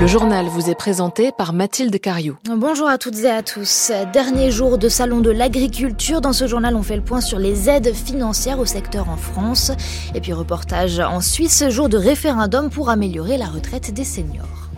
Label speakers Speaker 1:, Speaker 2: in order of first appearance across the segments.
Speaker 1: Le journal vous est présenté par Mathilde Cariou.
Speaker 2: Bonjour à toutes et à tous. Dernier jour de salon de l'agriculture. Dans ce journal, on fait le point sur les aides financières au secteur en France. Et puis reportage en Suisse, jour de référendum pour améliorer la retraite des seniors.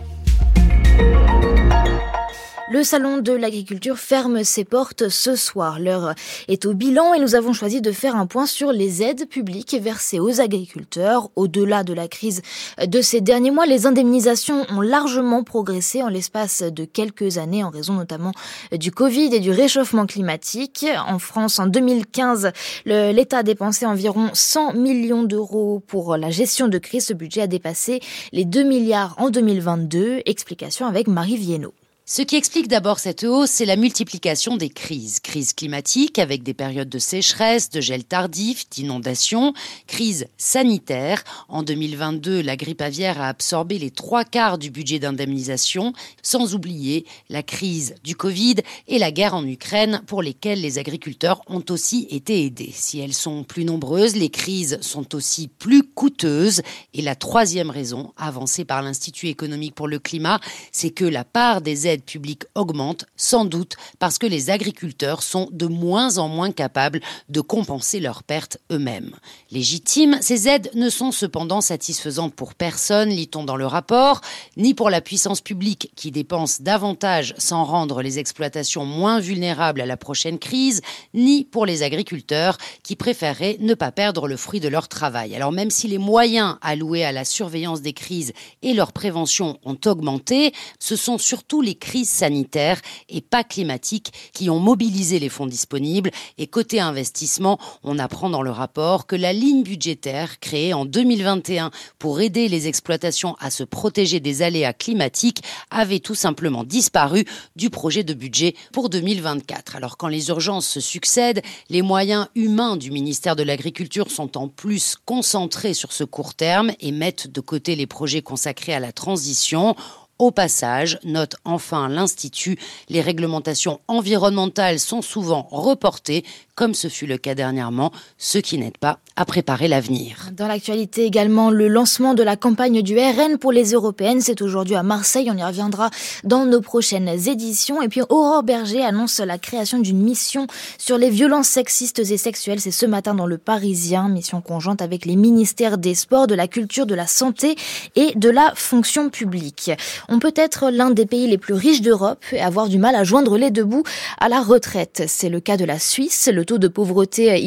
Speaker 2: Le salon de l'agriculture ferme ses portes ce soir. L'heure est au bilan et nous avons choisi de faire un point sur les aides publiques versées aux agriculteurs. Au-delà de la crise de ces derniers mois, les indemnisations ont largement progressé en l'espace de quelques années en raison notamment du Covid et du réchauffement climatique. En France, en 2015, l'État a dépensé environ 100 millions d'euros pour la gestion de crise. Ce budget a dépassé les 2 milliards en 2022. Explication avec Marie Viennot.
Speaker 3: Ce qui explique d'abord cette hausse, c'est la multiplication des crises. Crise climatique avec des périodes de sécheresse, de gel tardif, d'inondations, crise sanitaire. En 2022, la grippe aviaire a absorbé les trois quarts du budget d'indemnisation, sans oublier la crise du Covid et la guerre en Ukraine pour lesquelles les agriculteurs ont aussi été aidés. Si elles sont plus nombreuses, les crises sont aussi plus coûteuses. Et la troisième raison, avancée par l'Institut économique pour le climat, c'est que la part des aides aides publiques augmente, sans doute parce que les agriculteurs sont de moins en moins capables de compenser leurs pertes eux-mêmes. Légitimes, ces aides ne sont cependant satisfaisantes pour personne, lit-on dans le rapport, ni pour la puissance publique qui dépense davantage sans rendre les exploitations moins vulnérables à la prochaine crise, ni pour les agriculteurs qui préféraient ne pas perdre le fruit de leur travail. Alors même si les moyens alloués à la surveillance des crises et leur prévention ont augmenté, ce sont surtout les crises sanitaires et pas climatiques qui ont mobilisé les fonds disponibles. Et côté investissement, on apprend dans le rapport que la ligne budgétaire créée en 2021 pour aider les exploitations à se protéger des aléas climatiques avait tout simplement disparu du projet de budget pour 2024. Alors quand les urgences se succèdent, les moyens humains du ministère de l'Agriculture sont en plus concentrés sur ce court terme et mettent de côté les projets consacrés à la transition. Au passage, note enfin l'Institut, les réglementations environnementales sont souvent reportées, comme ce fut le cas dernièrement, ce qui n'aide pas à préparer l'avenir.
Speaker 2: Dans l'actualité également, le lancement de la campagne du RN pour les européennes, c'est aujourd'hui à Marseille, on y reviendra dans nos prochaines éditions. Et puis Aurore Berger annonce la création d'une mission sur les violences sexistes et sexuelles, c'est ce matin dans le Parisien, mission conjointe avec les ministères des Sports, de la Culture, de la Santé et de la Fonction publique. On peut être l'un des pays les plus riches d'Europe et avoir du mal à joindre les deux bouts à la retraite. C'est le cas de la Suisse. Le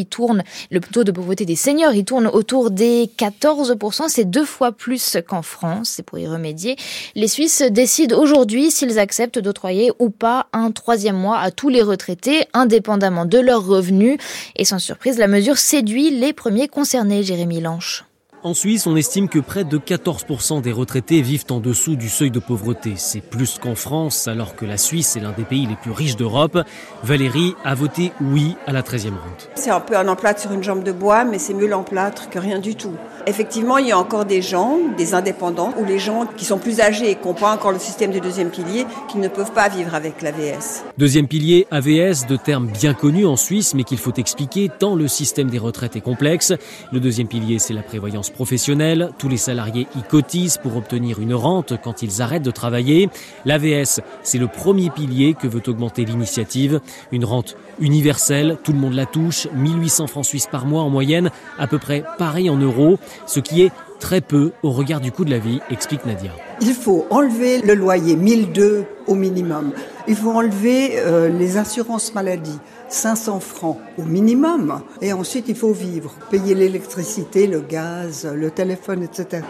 Speaker 2: tourne, le taux de pauvreté des seniors il tourne autour des 14%. C'est deux fois plus qu'en France. C'est pour y remédier. Les Suisses décident aujourd'hui s'ils acceptent d'octroyer ou pas un troisième mois à tous les retraités, indépendamment de leurs revenus. Et sans surprise, la mesure séduit les premiers concernés, Jérémy Lanche.
Speaker 4: En Suisse, on estime que près de 14% des retraités vivent en dessous du seuil de pauvreté. C'est plus qu'en France, alors que la Suisse est l'un des pays les plus riches d'Europe. Valérie a voté oui à la 13e ronde.
Speaker 5: C'est un peu un emplâtre sur une jambe de bois, mais c'est mieux l'emplâtre que rien du tout. Effectivement, il y a encore des gens, des indépendants, ou les gens qui sont plus âgés et qui n'ont pas encore le système du deuxième pilier, qui ne peuvent pas vivre avec l'AVS.
Speaker 4: Deuxième pilier, AVS, de termes bien connus en Suisse, mais qu'il faut expliquer tant le système des retraites est complexe. Le deuxième pilier, c'est la prévoyance professionnelle. Tous les salariés y cotisent pour obtenir une rente quand ils arrêtent de travailler. L'AVS, c'est le premier pilier que veut augmenter l'initiative. Une rente universelle, tout le monde la touche, 1800 francs suisses par mois en moyenne, à peu près pareil en euros, ce qui est très peu au regard du coût de la vie, explique Nadia.
Speaker 6: Il faut enlever le loyer, 1002 au minimum. Il faut enlever euh, les assurances maladie, 500 francs au minimum. Et ensuite, il faut vivre, payer l'électricité, le gaz, le téléphone, etc.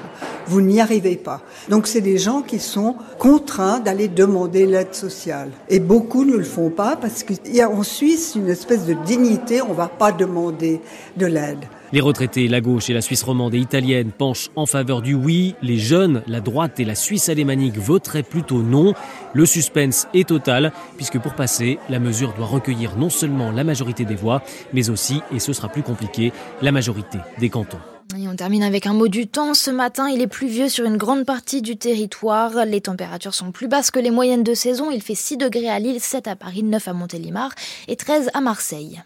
Speaker 6: Vous n'y arrivez pas. Donc, c'est des gens qui sont contraints d'aller demander l'aide sociale. Et beaucoup ne le font pas parce qu'il y a en Suisse une espèce de dignité, on ne va pas demander de l'aide.
Speaker 4: Les retraités, la gauche et la Suisse romande et italienne penchent en faveur du oui. Les jeunes, la droite et la Suisse alémanique voteraient plutôt non. Le suspense est total puisque pour passer, la mesure doit recueillir non seulement la majorité des voix, mais aussi, et ce sera plus compliqué, la majorité des cantons.
Speaker 2: Et on termine avec un mot du temps. Ce matin, il est pluvieux sur une grande partie du territoire. Les températures sont plus basses que les moyennes de saison. Il fait 6 degrés à Lille, 7 à Paris, 9 à Montélimar et 13 à Marseille.